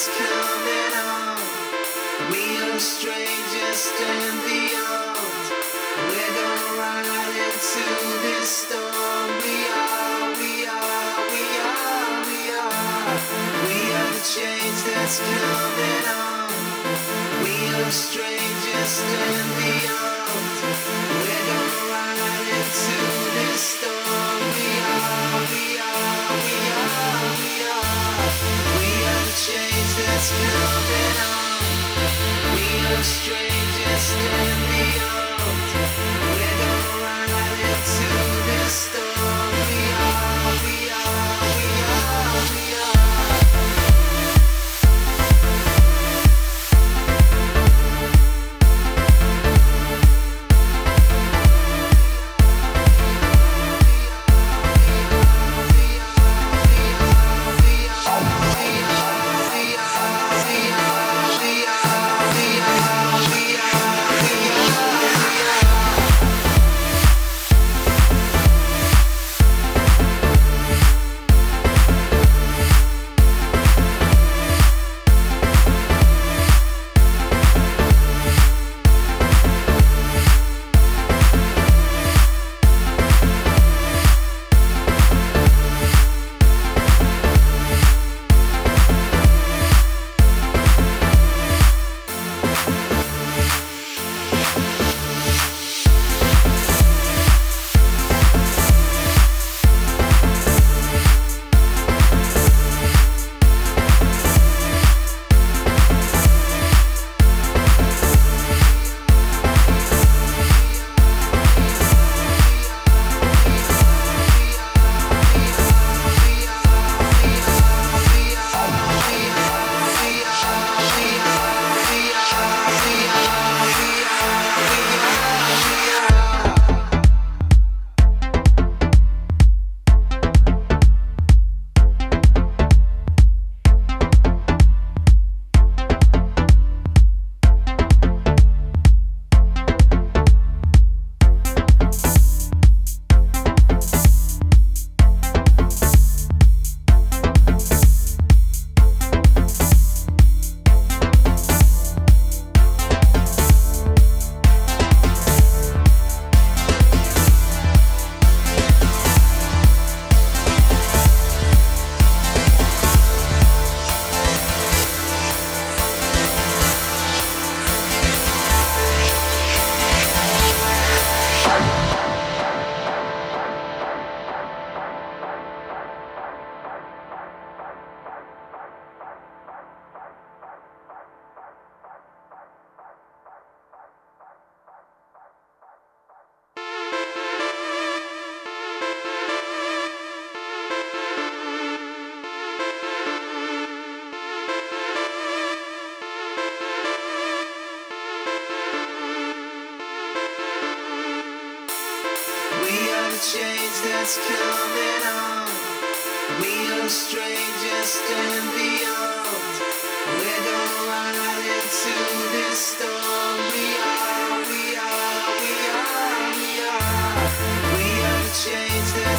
is coming on. We are strangers. We're gonna ride into this storm. We are, we are, we are, we are. We are the change that's coming on. We are. destiny